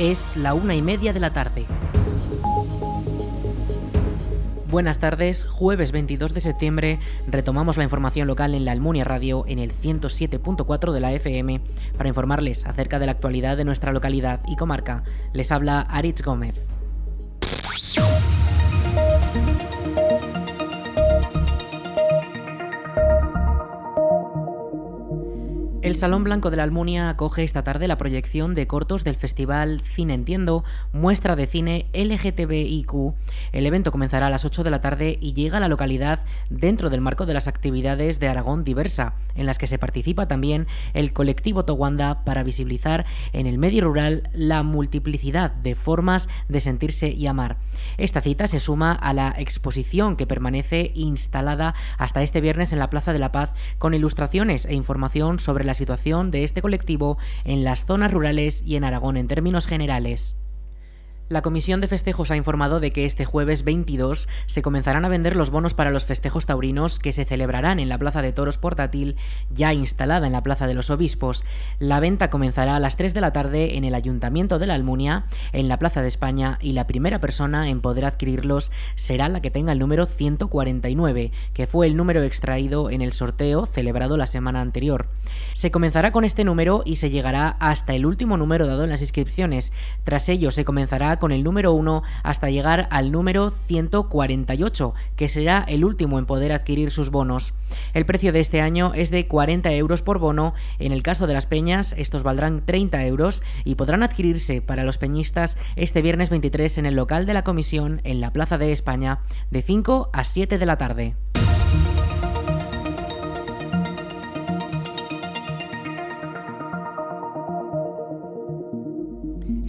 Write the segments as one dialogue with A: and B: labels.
A: Es la una y media de la tarde. Buenas tardes, jueves 22 de septiembre retomamos la información local en la Almunia Radio en el 107.4 de la FM para informarles acerca de la actualidad de nuestra localidad y comarca. Les habla Aritz Gómez. El Salón Blanco de la Almunia acoge esta tarde la proyección de cortos del festival Cine Entiendo, muestra de cine LGTBIQ. El evento comenzará a las 8 de la tarde y llega a la localidad dentro del marco de las actividades de Aragón Diversa, en las que se participa también el colectivo Towanda para visibilizar en el medio rural la multiplicidad de formas de sentirse y amar. Esta cita se suma a la exposición que permanece instalada hasta este viernes en la Plaza de la Paz con ilustraciones e información sobre la situación de este colectivo en las zonas rurales y en Aragón en términos generales. La Comisión de Festejos ha informado de que este jueves 22 se comenzarán a vender los bonos para los festejos taurinos que se celebrarán en la Plaza de Toros Portátil, ya instalada en la Plaza de los Obispos. La venta comenzará a las 3 de la tarde en el Ayuntamiento de la Almunia, en la Plaza de España, y la primera persona en poder adquirirlos será la que tenga el número 149, que fue el número extraído en el sorteo celebrado la semana anterior. Se comenzará con este número y se llegará hasta el último número dado en las inscripciones. Tras ello se comenzará con el número 1 hasta llegar al número 148, que será el último en poder adquirir sus bonos. El precio de este año es de 40 euros por bono. En el caso de las peñas, estos valdrán 30 euros y podrán adquirirse para los peñistas este viernes 23 en el local de la comisión en la Plaza de España de 5 a 7 de la tarde.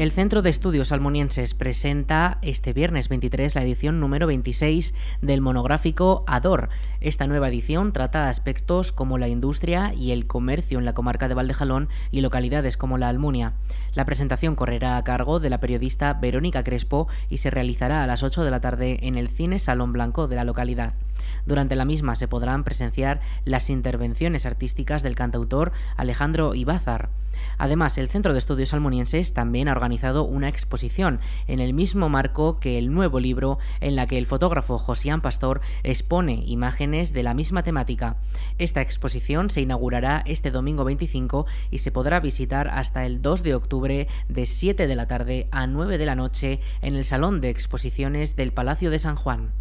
A: El Centro de Estudios Almonienses presenta este viernes 23 la edición número 26 del monográfico ADOR. Esta nueva edición trata aspectos como la industria y el comercio en la comarca de Valdejalón y localidades como la Almunia. La presentación correrá a cargo de la periodista Verónica Crespo y se realizará a las 8 de la tarde en el Cine Salón Blanco de la localidad. Durante la misma se podrán presenciar las intervenciones artísticas del cantautor Alejandro Ibázar. Además, el Centro de Estudios Almonienses también ha organizado una exposición en el mismo marco que el nuevo libro en la que el fotógrafo Josián Pastor expone imágenes de la misma temática. Esta exposición se inaugurará este domingo 25 y se podrá visitar hasta el 2 de octubre de 7 de la tarde a 9 de la noche en el Salón de Exposiciones del Palacio de San Juan.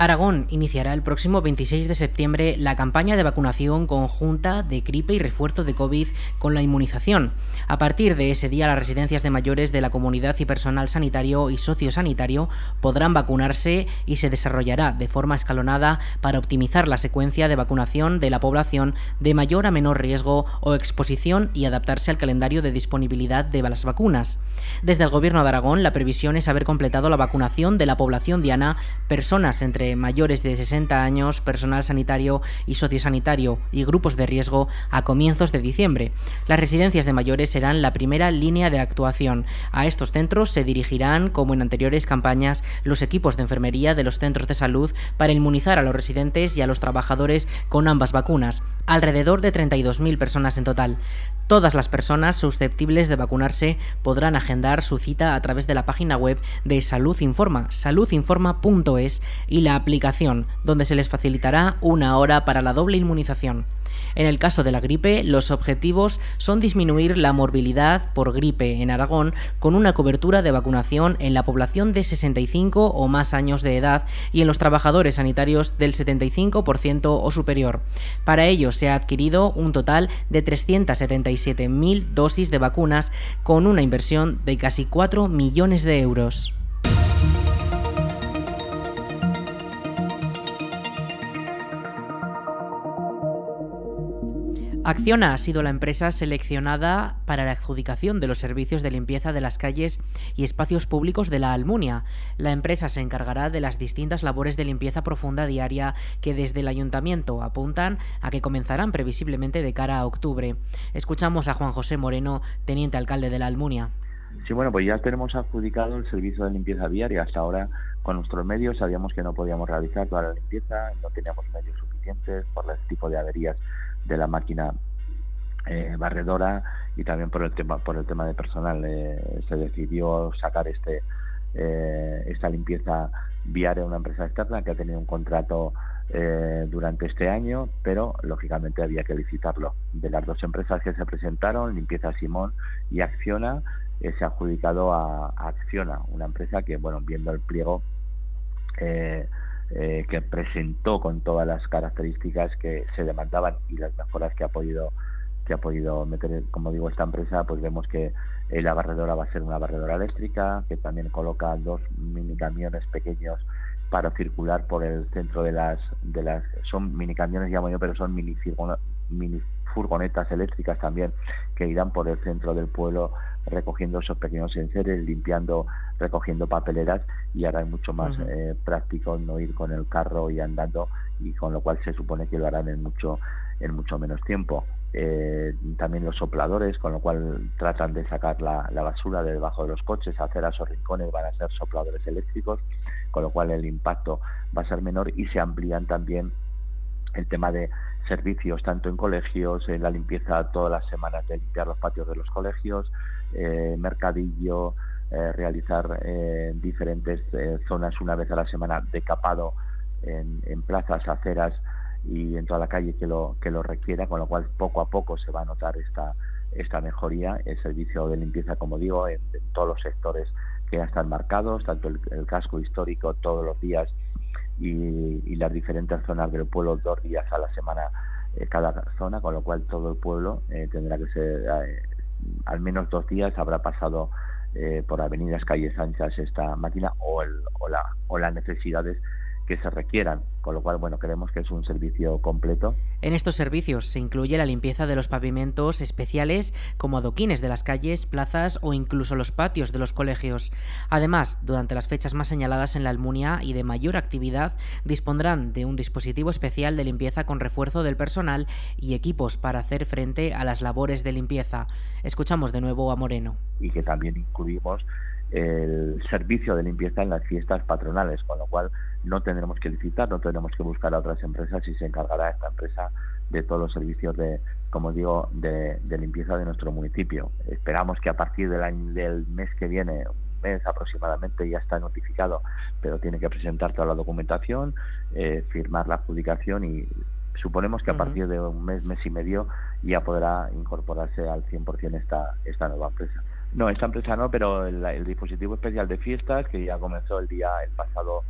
A: Aragón iniciará el próximo 26 de septiembre la campaña de vacunación conjunta de gripe y refuerzo de COVID con la inmunización. A partir de ese día, las residencias de mayores de la comunidad y personal sanitario y sociosanitario podrán vacunarse y se desarrollará de forma escalonada para optimizar la secuencia de vacunación de la población de mayor a menor riesgo o exposición y adaptarse al calendario de disponibilidad de las vacunas. Desde el Gobierno de Aragón, la previsión es haber completado la vacunación de la población diana, personas entre mayores de 60 años, personal sanitario y sociosanitario y grupos de riesgo a comienzos de diciembre. Las residencias de mayores serán la primera línea de actuación. A estos centros se dirigirán, como en anteriores campañas, los equipos de enfermería de los centros de salud para inmunizar a los residentes y a los trabajadores con ambas vacunas, alrededor de 32.000 personas en total. Todas las personas susceptibles de vacunarse podrán agendar su cita a través de la página web de Salud Informa, saludinforma.es y la aplicación, donde se les facilitará una hora para la doble inmunización. En el caso de la gripe, los objetivos son disminuir la morbilidad por gripe en Aragón con una cobertura de vacunación en la población de 65 o más años de edad y en los trabajadores sanitarios del 75% o superior. Para ello se ha adquirido un total de 377.000 dosis de vacunas con una inversión de casi 4 millones de euros. Acciona ha sido la empresa seleccionada para la adjudicación de los servicios de limpieza de las calles y espacios públicos de la Almunia. La empresa se encargará de las distintas labores de limpieza profunda diaria que desde el ayuntamiento apuntan a que comenzarán previsiblemente de cara a octubre. Escuchamos a Juan José Moreno, teniente alcalde de la Almunia.
B: Sí, bueno, pues ya tenemos adjudicado el servicio de limpieza diaria. Hasta ahora, con nuestros medios, sabíamos que no podíamos realizar toda la limpieza, no teníamos medios suficientes por el tipo de averías de la máquina eh, barredora y también por el tema por el tema de personal eh, se decidió sacar este eh, esta limpieza viaria a una empresa externa que ha tenido un contrato durante este año pero lógicamente había que licitarlo. De las dos empresas que se presentaron limpieza Simón y Acciona se ha adjudicado a, a, Acciona una empresa que bueno viendo el pliego que presentó con todas las características que se demandaban y las mejoras que ha podido que ha podido meter, como digo, esta empresa, pues vemos que eh, la barredora va a ser una barredora eléctrica, que también coloca dos mini camiones pequeños para circular por el centro de las, de las son mini camiones llamo yo, pero son mini, mini furgonetas eléctricas también que irán por el centro del pueblo recogiendo esos pequeños enseres, limpiando, recogiendo papeleras y ahora es mucho más eh, práctico no ir con el carro y andando y con lo cual se supone que lo harán en mucho en mucho menos tiempo. Eh, también los sopladores, con lo cual tratan de sacar la, basura de debajo de los coches, hacer a esos rincones van a ser sopladores eléctricos, con lo cual el impacto va a ser menor y se amplían también el tema de servicios tanto en colegios, en la limpieza todas las semanas de limpiar los patios de los colegios, eh, mercadillo, eh, realizar eh, diferentes zonas una vez a la semana de capado en, en plazas, aceras, y en toda la calle que lo, que lo requiera, con lo cual poco a poco se va a notar esta, esta mejoría. El servicio de limpieza, como digo, en, todos los sectores que ya están marcados, tanto el, casco histórico todos los días y, las diferentes zonas del pueblo dos días a la semana eh, cada zona, con lo cual todo el pueblo eh, tendrá que ser eh, al menos dos días habrá pasado por avenidas, calles anchas esta máquina o, el, o, la, o las necesidades que se requieran, con lo cual, bueno, creemos que es un servicio completo.
A: En estos servicios se incluye la limpieza de los pavimentos especiales como adoquines de las calles, plazas o incluso los patios de los colegios. Además, durante las fechas más señaladas en la Almunia y de mayor actividad, dispondrán de un dispositivo especial de limpieza con refuerzo del personal y equipos para hacer frente a las labores de limpieza. Escuchamos de nuevo a Moreno.
B: Y que también incluimos el servicio de limpieza en las fiestas patronales, con lo cual no tendremos que licitar, no tendremos que buscar a otras empresas y se encargará esta empresa de todos los servicios de, como digo, de, limpieza de nuestro municipio. Esperamos que a partir del año, del mes que viene, un mes aproximadamente, ya está notificado, pero tiene que presentar toda la documentación, eh, firmar la adjudicación y suponemos que a partir de un mes, mes y medio ya podrá incorporarse al 100% esta, esta nueva empresa. No, esta empresa no, pero el, dispositivo especial de fiestas, que ya comenzó el día, el pasado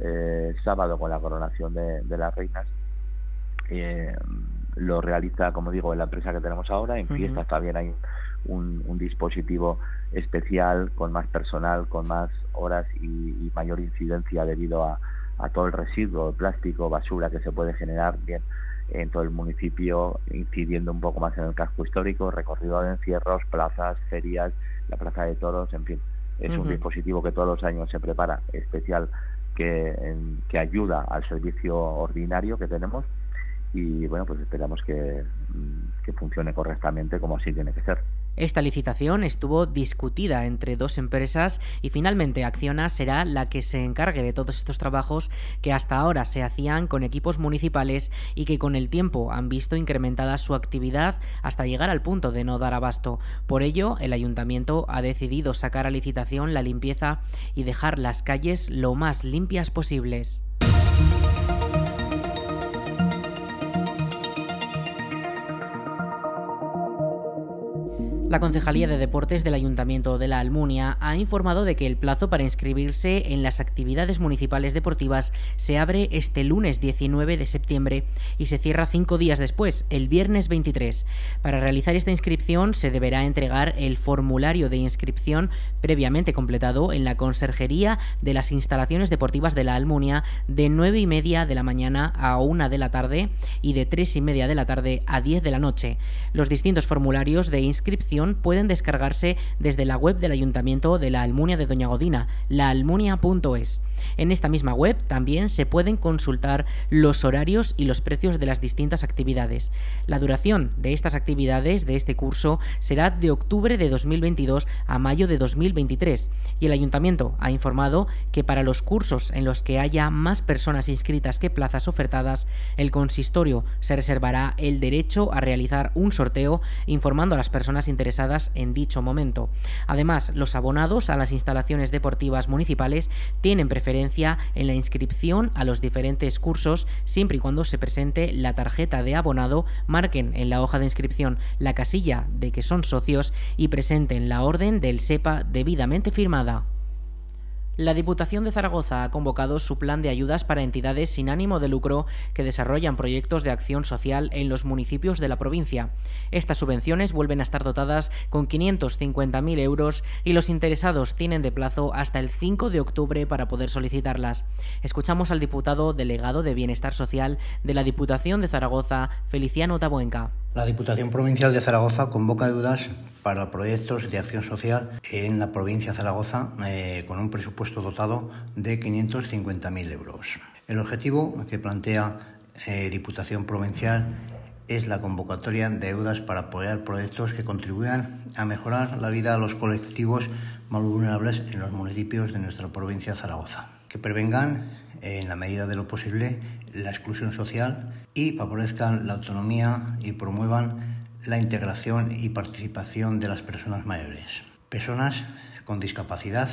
B: eh, sábado con la coronación de, las reinas, eh, lo realiza, como digo, en la empresa que tenemos ahora. En fiestas también hay un, dispositivo especial con más personal, con más horas y, mayor incidencia debido a, a todo el residuo, plástico, basura que se puede generar. Bien, en todo el municipio, incidiendo un poco más en el casco histórico, recorrido de encierros, plazas, ferias, la plaza de toros, en fin. Es un dispositivo que todos los años se prepara, especial, que, que ayuda al servicio ordinario que tenemos y bueno, pues esperamos que, que funcione correctamente como así tiene que ser.
A: Esta licitación estuvo discutida entre dos empresas y finalmente Acciona será la que se encargue de todos estos trabajos que hasta ahora se hacían con equipos municipales y que con el tiempo han visto incrementada su actividad hasta llegar al punto de no dar abasto. Por ello, el ayuntamiento ha decidido sacar a licitación la limpieza y dejar las calles lo más limpias posibles. La Concejalía de Deportes del Ayuntamiento de la Almunia ha informado de que el plazo para inscribirse en las actividades municipales deportivas se abre este lunes 19 de septiembre y se cierra cinco días después, el viernes 23. Para realizar esta inscripción se deberá entregar el formulario de inscripción previamente completado en la Conserjería de las Instalaciones Deportivas de la Almunia de 9 y media de la mañana a 1 de la tarde y de 3 y media de la tarde a 10 de la noche. Los distintos formularios de inscripción información pueden descargarse desde la web del Ayuntamiento de la Almunia de Doña Godina, laalmunia.es. En esta misma web también se pueden consultar los horarios y los precios de las distintas actividades. La duración de estas actividades de este curso será de octubre de 2022 a mayo de 2023 y el ayuntamiento ha informado que para los cursos en los que haya más personas inscritas que plazas ofertadas, el consistorio se reservará el derecho a realizar un sorteo informando a las personas interesadas en dicho momento. Además, los abonados a las instalaciones deportivas municipales tienen preferencia en la inscripción a los diferentes cursos siempre y cuando se presente la tarjeta de abonado, marquen en la hoja de inscripción la casilla de que son socios y presenten la orden del SEPA debidamente firmada. La Diputación de Zaragoza ha convocado su plan de ayudas para entidades sin ánimo de lucro que desarrollan proyectos de acción social en los municipios de la provincia. Estas subvenciones vuelven a estar dotadas con 550.000 euros y los interesados tienen de plazo hasta el 5 de octubre para poder solicitarlas. Escuchamos al diputado delegado de Bienestar Social de la Diputación de Zaragoza, Feliciano Tabuenca.
C: La Diputación Provincial de Zaragoza convoca ayudas para proyectos de acción social en la provincia de Zaragoza eh, con un presupuesto dotado de 550.000 euros. El objetivo que plantea eh, Diputación Provincial es la convocatoria de ayudas para apoyar proyectos que contribuyan a mejorar la vida de los colectivos más vulnerables en los municipios de nuestra provincia de Zaragoza, que prevengan, en la medida de lo posible, la exclusión social y favorezcan la autonomía y promuevan la integración y participación de las personas mayores, personas con discapacidad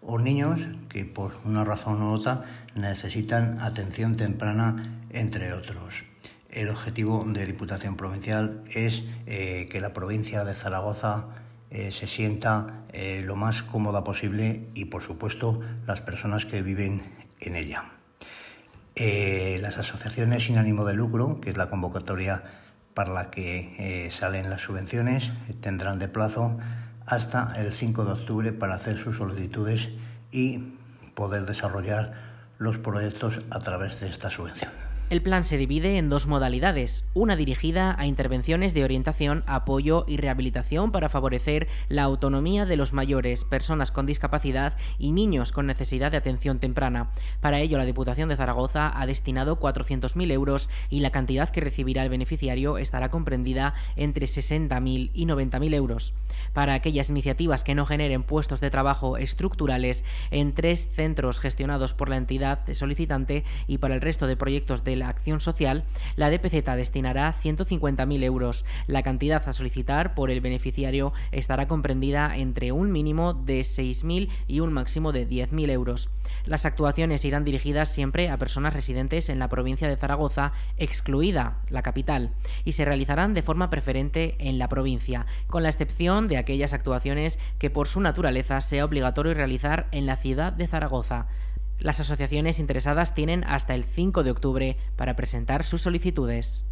C: o niños que por una razón u otra necesitan atención temprana, entre otros. El objetivo de Diputación Provincial es eh, que la provincia de Zaragoza eh, se sienta eh, lo más cómoda posible y, por supuesto, las personas que viven en ella. Las asociaciones sin ánimo de lucro, que es la convocatoria para la que eh, salen las subvenciones, tendrán de plazo hasta el 5 de octubre para hacer sus solicitudes y poder desarrollar los proyectos a través de esta subvención.
A: El plan se divide en dos modalidades, una dirigida a intervenciones de orientación, apoyo y rehabilitación para favorecer la autonomía de los mayores, personas con discapacidad y niños con necesidad de atención temprana. Para ello, la Diputación de Zaragoza ha destinado 400.000 euros y la cantidad que recibirá el beneficiario estará comprendida entre 60.000 y 90.000 euros. Para aquellas iniciativas que no generen puestos de trabajo estructurales en tres centros gestionados por la entidad solicitante y para el resto de proyectos de la acción social, la DPZ destinará 150.000 euros. La cantidad a solicitar por el beneficiario estará comprendida entre un mínimo de 6.000 y un máximo de 10.000 euros. Las actuaciones irán dirigidas siempre a personas residentes en la provincia de Zaragoza, excluida la capital, y se realizarán de forma preferente en la provincia, con la excepción de aquellas actuaciones que por su naturaleza sea obligatorio realizar en la ciudad de Zaragoza. Las asociaciones interesadas tienen hasta el 5 de octubre para presentar sus solicitudes.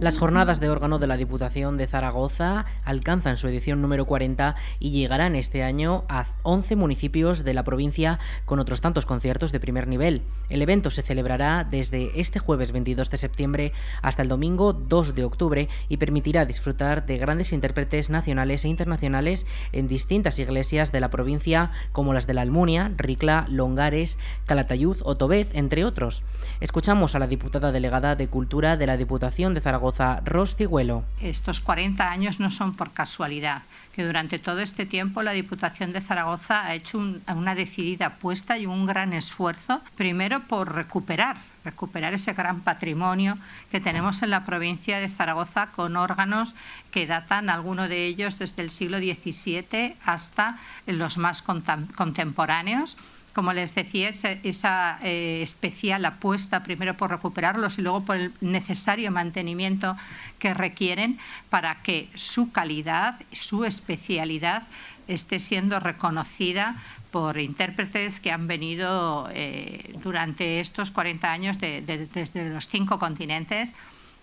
A: Las jornadas de órgano de la Diputación de Zaragoza alcanzan su edición número 40 y llegarán este año a 11 municipios de la provincia con otros tantos conciertos de primer nivel. El evento se celebrará desde este jueves 22 de septiembre hasta el domingo 2 de octubre y permitirá disfrutar de grandes intérpretes nacionales e internacionales en distintas iglesias de la provincia como las de la Almunia, Ricla, Longares, Calatayud o Tobez, entre otros. Escuchamos a la diputada delegada de Cultura de la Diputación de Zaragoza Rostigüelo.
D: Estos 40 años no son por casualidad, que durante todo este tiempo la Diputación de Zaragoza ha hecho una decidida apuesta y un gran esfuerzo, primero por recuperar recuperar ese gran patrimonio que tenemos en la provincia de Zaragoza con órganos que datan, algunos de ellos desde el siglo XVII hasta los más contemporáneos como les decía, esa, eh, especial apuesta primero por recuperarlos y luego por el necesario mantenimiento que requieren para que su calidad, su especialidad esté siendo reconocida por intérpretes que han venido eh, durante estos 40 años desde los cinco continentes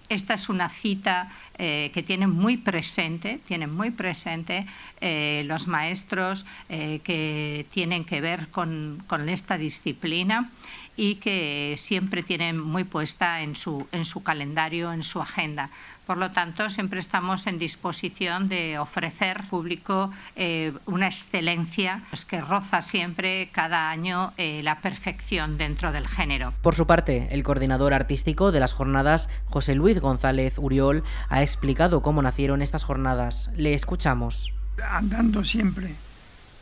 D: esta es una cita eh, que tienen muy presente, tienen muy presente eh, los maestros eh, que tienen que ver con, esta disciplina y que siempre tienen muy puesta en su, en su calendario, en su agenda. Por lo tanto, siempre estamos en disposición de ofrecer al público eh, una excelencia pues, que roza siempre cada año eh, la perfección dentro del género.
A: Por su parte, el coordinador artístico de las jornadas, José Luis González Uriol, ha explicado cómo nacieron estas jornadas. Le escuchamos.
E: Andando siempre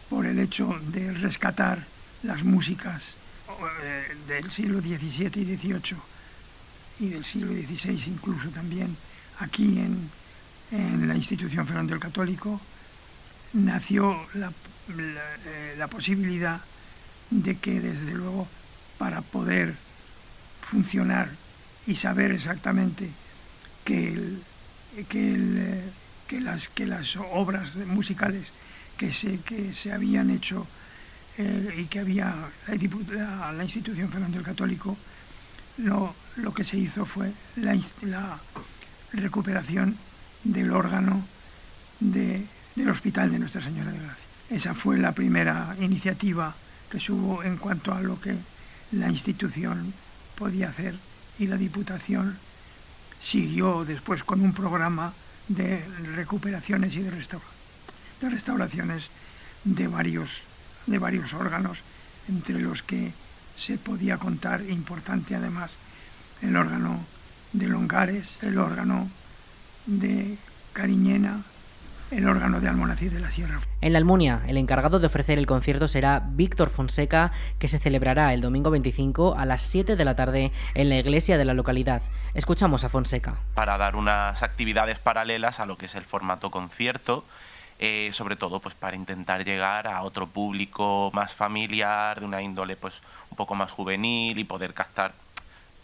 E: por el hecho de rescatar las músicas eh, del siglo XVII y XVIII y del siglo XVI incluso también aquí en, la institución Fernando el Católico, nació eh, la, posibilidad de que desde luego para poder funcionar y saber exactamente que, que, que, las, que las obras musicales que se, que se habían hecho eh, y que había la, la, institución Fernando el Católico, lo, lo que se hizo fue la, la recuperación del órgano del Hospital de Nuestra Señora de Gracia. Esa fue la primera iniciativa que hubo en cuanto a lo que la institución podía hacer y la Diputación siguió después con un programa de recuperaciones y de, de restauraciones de varios, de varios órganos, entre los que se podía contar, importante además, el órgano de Longares, el órgano de Cariñena, el órgano de Almonacid de la Sierra.
A: En la Almunia, el encargado de ofrecer el concierto será Víctor Fonseca, que se celebrará el domingo 25 a las 7 de la tarde en la iglesia de la localidad. Escuchamos a Fonseca.
F: Para dar unas actividades paralelas a lo que es el formato concierto, eh, sobre todo pues para intentar llegar a otro público más familiar, de una índole pues un poco más juvenil y poder captar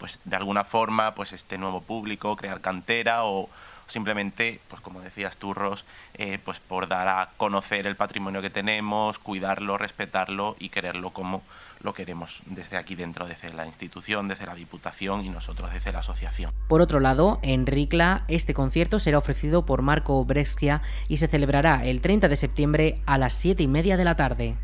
F: pues de alguna forma pues este nuevo público, crear cantera o simplemente, pues como decías tú, eh, pues por dar a conocer el patrimonio que tenemos, cuidarlo, respetarlo y quererlo como lo queremos desde aquí dentro, desde la institución, desde la Diputación y nosotros desde la asociación.
A: Por otro lado, en Ricla, este concierto será ofrecido por Marco Brescia y se celebrará el 30 de septiembre a las 7 y media de la tarde.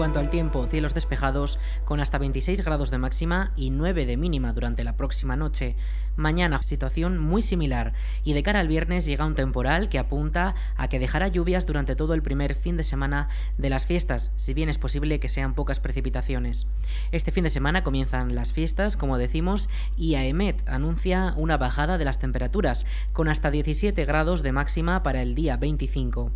A: Cuanto al tiempo, cielos despejados con hasta 26 grados de máxima y 9 de mínima durante la próxima noche. Mañana situación muy similar y de cara al viernes llega un temporal que apunta a que dejará lluvias durante todo el primer fin de semana de las fiestas, si bien es posible que sean pocas precipitaciones. Este fin de semana comienzan las fiestas, como decimos, y AEMET anuncia una bajada de las temperaturas, con hasta 17 grados de máxima para el día 25.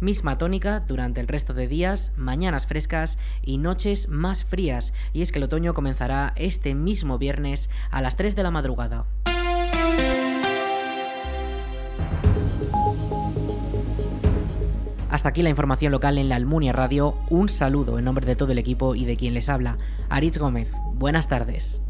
A: Misma tónica durante el resto de días, mañanas frescas y noches más frías, y es que el otoño comenzará este mismo viernes a las 3 de la madrugada. Hasta aquí la información local en la Almunia Radio. Un saludo en nombre de todo el equipo y de quien les habla, Aritz Gómez. Buenas tardes.